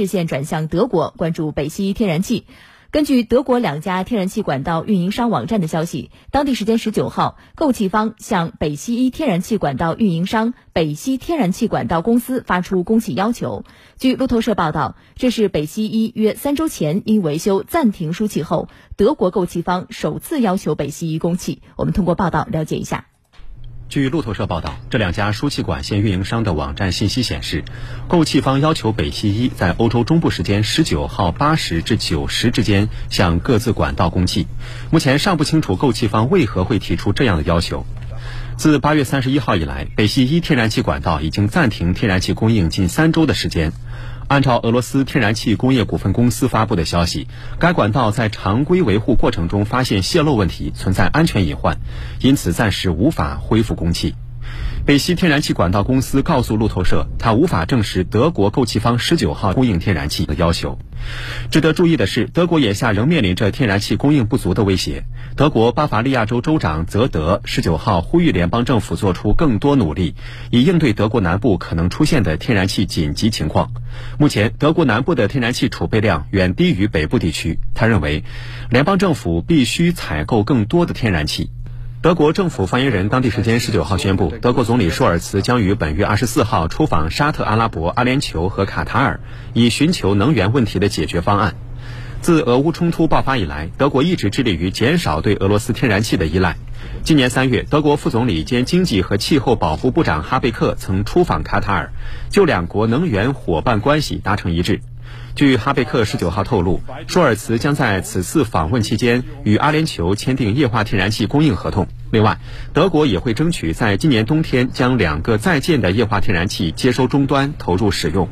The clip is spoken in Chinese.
视线转向德国，关注北溪一天然气。根据德国两家天然气管道运营商网站的消息，当地时间十九号，购气方向北溪一天然气管道运营商北溪天然气管道公司发出供气要求。据路透社报道，这是北溪一约三周前因维修暂停输气后，德国购气方首次要求北溪一供气。我们通过报道了解一下。据路透社报道，这两家输气管线运营商的网站信息显示，购气方要求北溪一在欧洲中部时间十九号八时至九时之间向各自管道供气。目前尚不清楚购气方为何会提出这样的要求。自八月三十一号以来，北溪一天然气管道已经暂停天然气供应近三周的时间。按照俄罗斯天然气工业股份公司发布的消息，该管道在常规维护过程中发现泄漏问题，存在安全隐患，因此暂时无法恢复供气。北溪天然气管道公司告诉路透社，它无法证实德国购气方十九号供应天然气的要求。值得注意的是，德国眼下仍面临着天然气供应不足的威胁。德国巴伐利亚州州长泽德十九号呼吁联邦政府做出更多努力，以应对德国南部可能出现的天然气紧急情况。目前，德国南部的天然气储备量远低于北部地区。他认为，联邦政府必须采购更多的天然气。德国政府发言人当地时间十九号宣布，德国总理舒尔茨将于本月二十四号出访沙特阿拉伯、阿联酋和卡塔尔，以寻求能源问题的解决方案。自俄乌冲突爆发以来，德国一直致力于减少对俄罗斯天然气的依赖。今年三月，德国副总理兼经济和气候保护部长哈贝克曾出访卡塔尔，就两国能源伙伴关系达成一致。据哈贝克十九号透露，舒尔茨将在此次访问期间与阿联酋签订液化天然气供应合同。另外，德国也会争取在今年冬天将两个在建的液化天然气接收终端投入使用。